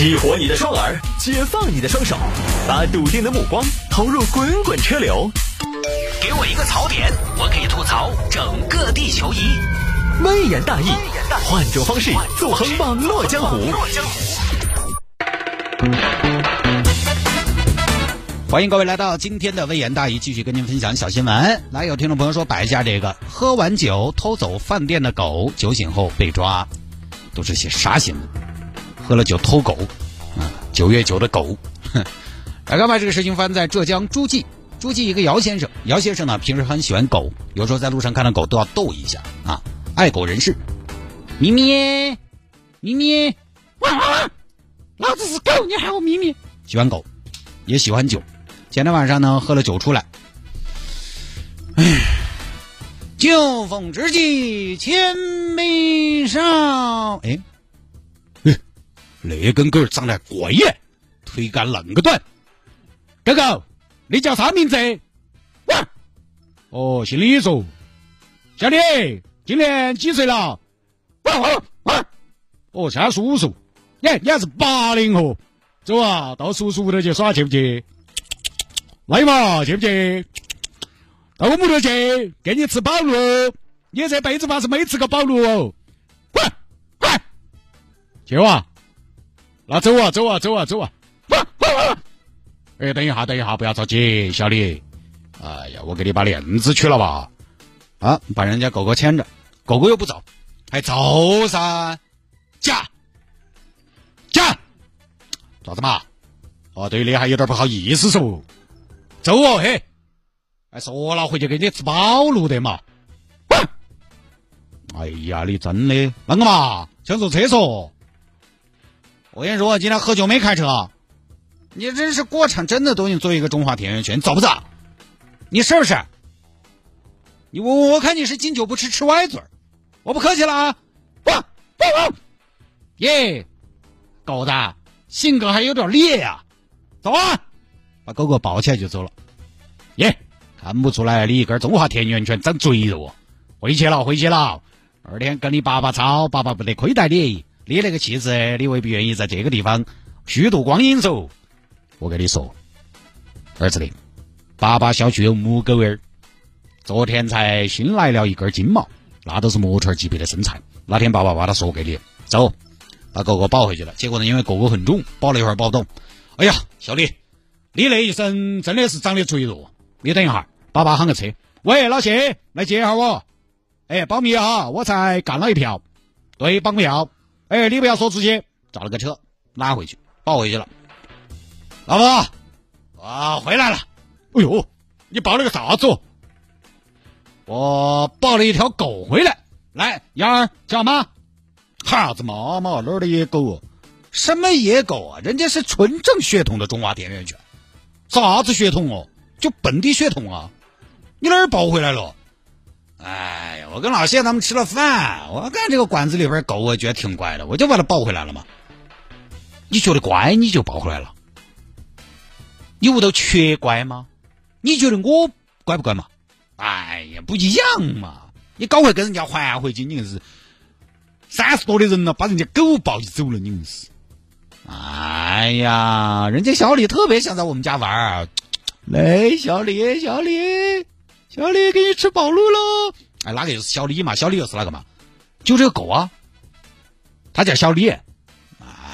激活你的双耳，解放你的双手，把笃定的目光投入滚滚车流。给我一个槽点，我可以吐槽整个地球仪。微言大义，换种方式纵横网络江湖。欢迎各位来到今天的微言大义，继续跟您分享小新闻。来，有听众朋友说摆一下这个：喝完酒偷走饭店的狗，酒醒后被抓，都是些啥新闻？喝了酒偷狗，啊，九月九的狗。哼，来看吧，这个事情发生在浙江诸暨。诸暨一个姚先生，姚先生呢平时很喜欢狗，有时候在路上看到狗都要逗一下啊，爱狗人士。咪咪，咪咪，汪汪，老子是狗，你喊我咪咪。喜欢狗，也喜欢酒。前天晚上呢，喝了酒出来，哎，酒逢知己千杯少。哎，那根狗儿长得怪耶，腿干恁个短。狗狗，你叫啥名字？哇，哦，姓李嗦。小李，今年几岁了？哇哇哇！哦，像叔叔。耶，你还是八零后。走啊，到叔叔屋头去耍去不去？来嘛，去不去？到我屋头去，给你吃饱了。你这辈子怕是没吃过饱了哦。滚滚，去哇！那走啊，走啊，走啊，走啊！哎，等一下，等一下，不要着急，小李。哎呀，我给你把链子取了吧。啊，把人家狗狗牵着，狗狗又不走，还走噻？驾驾，咋子嘛？哦，对你还有点不好意思嗦。走哦嘿，哎说了回去给你吃饱路的嘛。哎呀，你真的啷个嘛？想坐厕所？我跟你说，今天喝酒没开车。你真是国产真的都你做一个中华田园犬，你走不走？你是不是？你我我看你是敬酒不吃吃歪嘴我不客气了啊！汪汪汪！耶，狗子性格还有点烈呀，走啊！把狗狗抱起来就走了。耶，看不出来你一根中华田园犬长赘肉。回去了，回去了。二天跟你爸爸吵，爸爸不得亏待你。你那个气质，你未必愿意在这个地方虚度光阴噻。我跟你说，儿子的，爸爸小区有母狗儿，昨天才新来了一根金毛，那都是模特级别的身材。那天爸爸把它说给你，走，把狗狗抱回去了。结果呢，因为狗狗很重，抱了一会儿抱不动。哎呀，小李。你那一身真的是长得赘肉。你等一下，爸爸喊个车。喂，老谢，来接一下我。哎，保密哈，我才干了一票。对，绑票。哎，你不要说自己。找了个车，拉回去，抱回去了。老婆，我，回来了。哎呦，你抱了个啥子？我抱了一条狗回来。来，杨儿叫妈。啥子妈妈？哪儿的野狗？什么野狗啊？人家是纯正血统的中华田园犬。啥子血统哦？就本地血统啊！你哪儿抱回来了？哎呀，我跟老谢他们吃了饭，我看这个馆子里边狗，我觉得挺乖的，我就把它抱回来了嘛。你觉得乖，你就抱回来了？你屋头缺乖吗？你觉得我乖不乖嘛？哎呀，不一样嘛！你搞快跟人家还回去，你硬是三十多的人了，把人家狗抱起走了，你硬是。哎呀，人家小李特别想在我们家玩儿，来，小李，小李，小李，给你吃饱路喽！哎，哪个又是小李嘛？小李又是哪个嘛？就这个狗啊，他叫小李。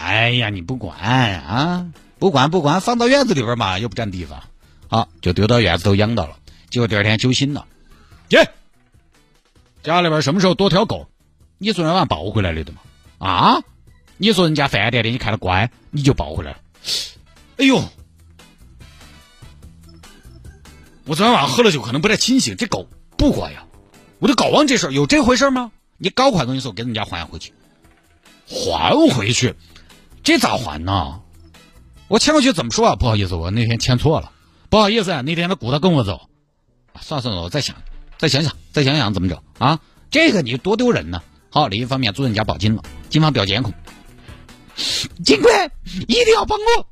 哎呀，你不管啊，不管不管，放到院子里边嘛，又不占地方，好，就丢到院子头养到了。结果第二天酒醒了，耶，家里边什么时候多条狗？你昨天晚上抱回来的的嘛？啊？你说人家饭店的，你看他乖，你就抱回来了。哎呦，我昨天晚上喝了酒，可能不太清醒。这狗不管呀，我都搞忘这事儿有这回事吗？你搞快跟你说，给人家还回去，还回去，这咋还呢？我签过去怎么说啊？不好意思，我那天签错了，不好意思，啊那天他鼓捣跟我走。算了算了，我再想，再想想，再想想怎么整啊？这个你多丢人呢。好，另一方面，主人家报警了，警方调监控。警官，一定要帮我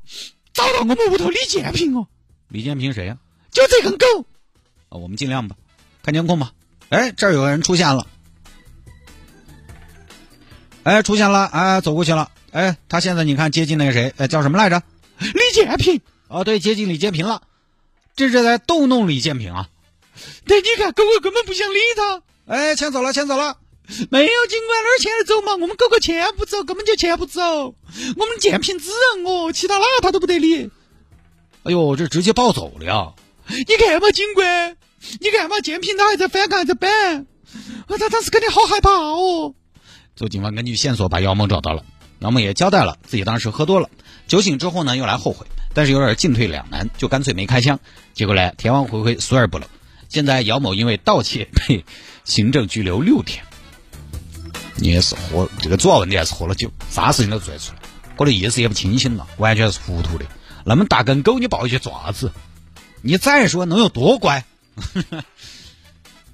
找到我们屋头李建平哦！李建平谁呀？就这根狗啊！我们尽量吧，看监控吧。哎，这儿有个人出现了，哎，出现了，哎，走过去了。哎，他现在你看接近那个谁，哎，叫什么来着？李建平。哦，对，接近李建平了，这是在逗弄李建平啊。对，你看狗狗根本不想理他。哎，牵走了，牵走了。没有，警官哪儿牵着走嘛？我们狗狗牵不走，根本就牵不走。我们建平只认我，其他哪他都不得理。哎呦，这直接抱走了。你看嘛，警官，你看嘛，建平他还在反抗，还在板。他当时肯定好害怕哦。走，警方根据线索把姚某找到了，姚某也交代了自己当时喝多了，酒醒之后呢又来后悔，但是有点进退两难，就干脆没开枪。结果呢，天网恢恢，疏而不漏。现在姚某因为盗窃被行政拘留六天。你也是喝这个主要问题还是喝了酒，啥事情都做得出来，我的意识也不清醒了，完全是糊涂的。那么大根狗，你抱回去做啥子？你再说能有多乖？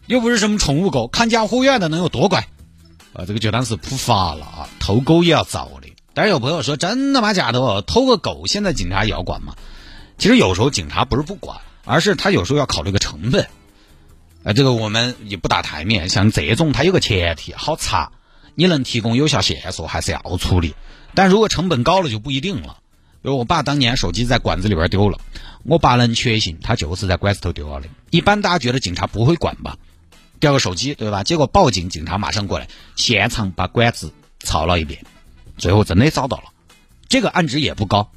又不是什么宠物狗，看家护院的能有多乖？啊，这个就当是普法了啊！偷狗也要遭的。但是有朋友说，真的吗？假的？偷个狗，现在警察也要管吗？其实有时候警察不是不管，而是他有时候要考虑个成本。啊，这个我们也不打台面。像这种，它有个前提，好查，你能提供有效线索，还是要处理。但如果成本高了，就不一定了。比如我爸当年手机在馆子里边丢了，我爸能确信他就是在馆子头丢了的。一般大家觉得警察不会管吧？掉个手机，对吧？结果报警，警察马上过来，现场把管子抄了一遍，最后真的找到了。这个案值也不高，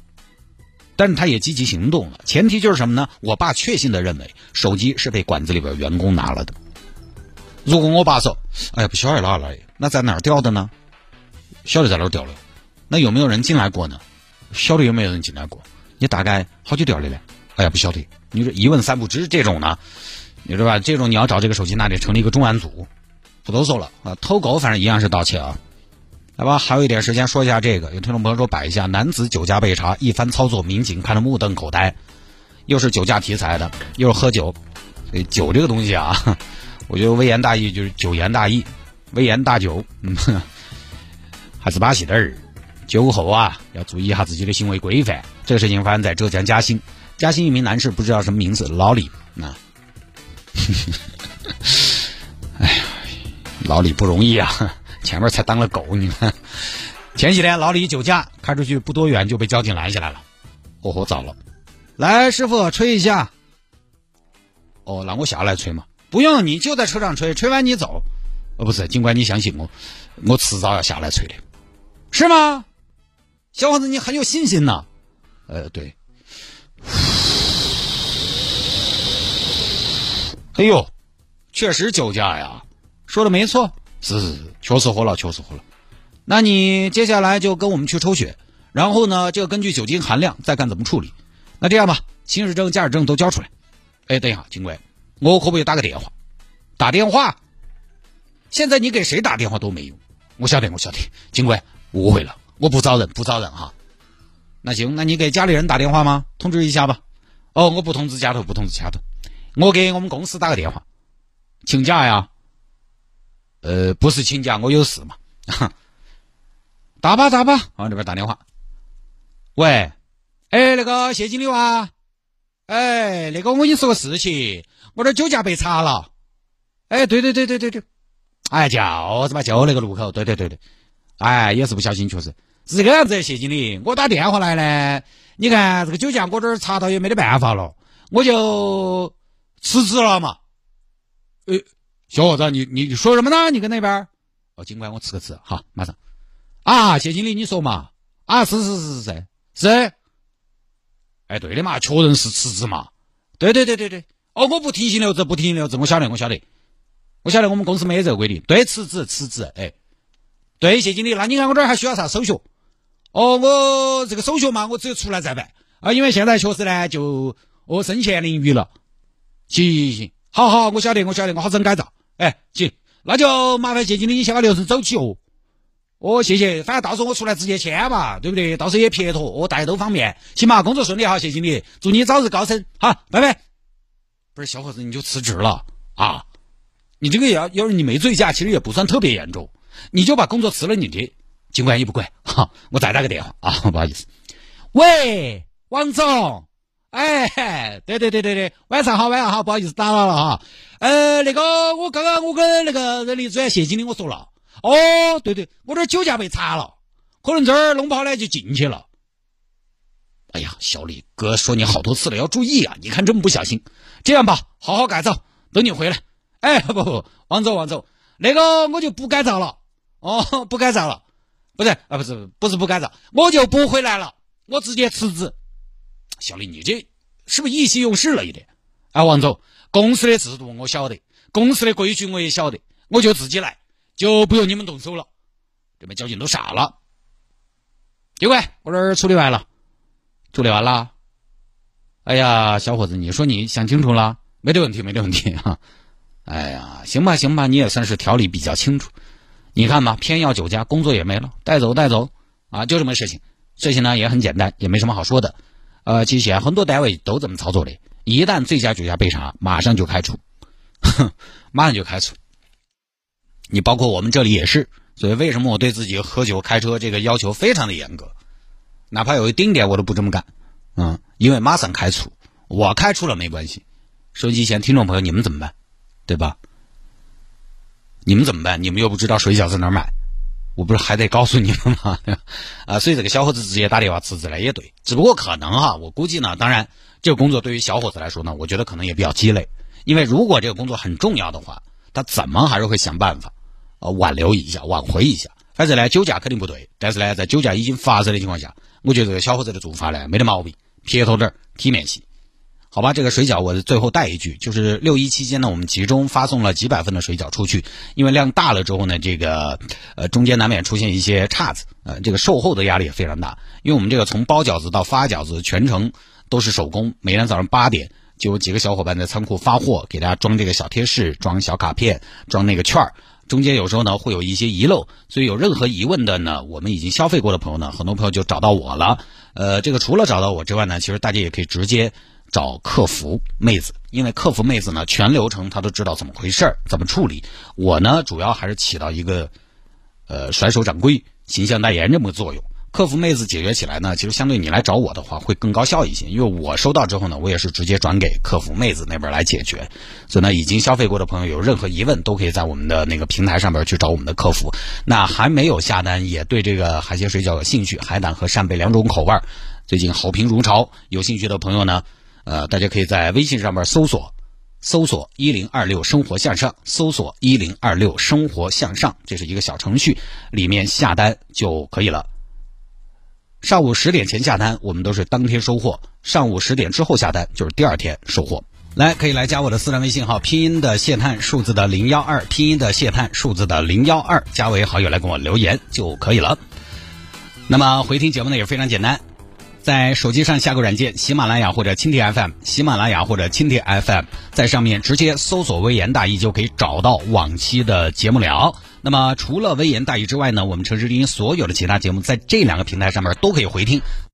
但是他也积极行动了。前提就是什么呢？我爸确信的认为手机是被馆子里边员工拿了的。如果我爸说：“哎呀，不晓得哪来，那在哪儿掉的呢？晓得在哪儿掉了？那有没有人进来过呢？晓得有没有人进来过？你大概好久掉的呢？哎呀，不晓得。你说一问三不知这种呢？”你知道吧？这种你要找这个手机，那得成立一个重案组。不多说了啊，偷狗反正一样是盗窃啊。来吧，还有一点时间说一下这个。有听众朋友说摆一下，男子酒驾被查，一番操作，民警看得目瞪口呆。又是酒驾题材的，又是喝酒。酒这个东西啊，我觉得微言大义就是酒言大义，微言大酒，嗯，还是把戏的儿。酒后啊，要注意一下自己的行为规范。这个事情发生在浙江嘉兴，嘉兴一名男士不知道什么名字，老李啊。哎呀，老李不容易啊！前面才当了狗，你看，前几天老李酒驾，开出去不多远就被交警拦下来了。哦吼，早了！来，师傅吹一下。哦，让我下来吹嘛？不用，你就在车上吹，吹完你走。哦，不是，尽管，你相信我，我迟早要下来吹的，是吗？小伙子，你很有信心呐。呃，对。哎呦，确实酒驾呀！说的没错，是是是，确实喝了，确实喝了。那你接下来就跟我们去抽血，然后呢，就根据酒精含量再看怎么处理。那这样吧，行驶证、驾驶证都交出来。哎，等一下，警官，我可不可以打个电话？打电话？现在你给谁打电话都没用。我晓得，我晓得，警官误会了，我不招人，不招人哈。那行，那你给家里人打电话吗？通知一下吧。哦，我不通知家头，不通知家头。我给我们公司打个电话，请假呀？呃，不是请假，我有事嘛。打吧打吧，往这边打电话。喂，哎，那个谢经理哇？哎，那个我跟你说个事情，我这酒驾被查了。哎，对对对对对对，哎，就是嘛，就那个路口，对对对对。哎，也是不小心，确实是这个样子。谢经理，我打电话来呢，你看这个酒驾，我这儿查到也没得办法了，我就。辞职了嘛？呃，小伙子，你你你说什么呢？你跟那边？哦，尽管我辞个职，好，马上。啊，谢经理，你说嘛？啊，是是是是是是。哎，对的嘛，确认是辞职嘛。对对对对对。哦，我不提醒留职，不提醒留职，我晓得，我晓得，我晓得，我们公司没有这个规定。对，辞职辞职。哎，对，谢经理，那你看我这儿还需要啥手续？哦，我这个手续嘛，我只有出来再办啊，因为现在确实呢，就哦身陷囹圄了。行行行，好好，我晓得，我晓得，我好整改造。哎，行，那就麻烦谢经理，你先把流程走起哦。哦，谢谢，反正到时候我出来直接签嘛，对不对？到时候也撇脱，哦，大家都方便。行吧，工作顺利哈，谢经理，祝你早日高升。好，拜拜。不是小伙子，你就辞职了啊？你这个要要是你没醉驾，其实也不算特别严重，你就把工作辞了，你这尽管也不管。哈，我再打个电话啊，不好意思。喂，王总。哎，对对对对对，晚上好，晚上好，不好意思打扰了哈。呃，那个我刚刚我跟那个人力资源谢经理我说了，哦，对对，我这酒驾被查了，可能这儿弄不好呢就进去了。哎呀，小李哥说你好多次了，要注意啊！你看这么不小心，这样吧，好好改造，等你回来。哎，不不，王总王总，那个我就不改造了。哦，不改造了，不是啊，不是不是不改造，我就不回来了，我直接辞职。小李，你这是不是意气用事了一点？啊，王总，公司的制度我晓得，公司的规矩我也晓得，我就自己来，就不用你们动手了。这边交警都傻了。警官，我这儿处理完了。处理完了，哎呀，小伙子，你说你想清楚了？没得问题，没得问题哈。哎呀，行吧，行吧，你也算是条理比较清楚。你看吧，偏要酒驾，工作也没了，带走带走，啊，就这么个事情。事情呢也很简单，也没什么好说的。呃，其实很多单位都这么操作的，一旦醉驾酒驾被查，马上就开除，哼，马上就开除。你包括我们这里也是，所以为什么我对自己喝酒开车这个要求非常的严格？哪怕有一丁点，我都不这么干，嗯，因为马上开除，我开除了没关系。收音机前听众朋友，你们怎么办？对吧？你们怎么办？你们又不知道水饺在哪儿买，我不是还得告诉你们吗？啊，所以这个小伙子直接打电话辞职了也对，只不过可能哈，我估计呢，当然这个工作对于小伙子来说呢，我觉得可能也比较鸡肋，因为如果这个工作很重要的话，他怎么还是会想办法，呃，挽留一下，挽回一下。反正呢，酒驾肯定不对，但是呢，在酒驾已经发生的情况下。我觉得这个小伙子的做法呢，没得毛病，撇脱点，体面些，好吧？这个水饺我最后带一句，就是六一期间呢，我们集中发送了几百份的水饺出去，因为量大了之后呢，这个呃中间难免出现一些岔子，呃，这个售后的压力也非常大，因为我们这个从包饺子到发饺子全程都是手工，每天早上八点就有几个小伙伴在仓库发货，给大家装这个小贴士，装小卡片，装那个券儿。中间有时候呢会有一些遗漏，所以有任何疑问的呢，我们已经消费过的朋友呢，很多朋友就找到我了。呃，这个除了找到我之外呢，其实大家也可以直接找客服妹子，因为客服妹子呢全流程她都知道怎么回事儿，怎么处理。我呢主要还是起到一个呃甩手掌柜、形象代言这么个作用。客服妹子解决起来呢，其实相对你来找我的话会更高效一些，因为我收到之后呢，我也是直接转给客服妹子那边来解决。所以呢，已经消费过的朋友有任何疑问，都可以在我们的那个平台上边去找我们的客服。那还没有下单，也对这个海鲜水饺有兴趣，海胆和扇贝两种口味，最近好评如潮。有兴趣的朋友呢，呃，大家可以在微信上面搜索搜索一零二六生活向上，搜索一零二六生活向上，这是一个小程序，里面下单就可以了。上午十点前下单，我们都是当天收货；上午十点之后下单，就是第二天收货。来，可以来加我的私人微信号，拼音的谢探，数字的零幺二，拼音的谢探，数字的零幺二，加为好友来跟我留言就可以了。那么回听节目呢也非常简单，在手机上下个软件，喜马拉雅或者蜻蜓 FM，喜马拉雅或者蜻蜓 FM，在上面直接搜索“微言大义”就可以找到往期的节目了。那么除了微言大义之外呢，我们城市之音所有的其他节目在这两个平台上面都可以回听。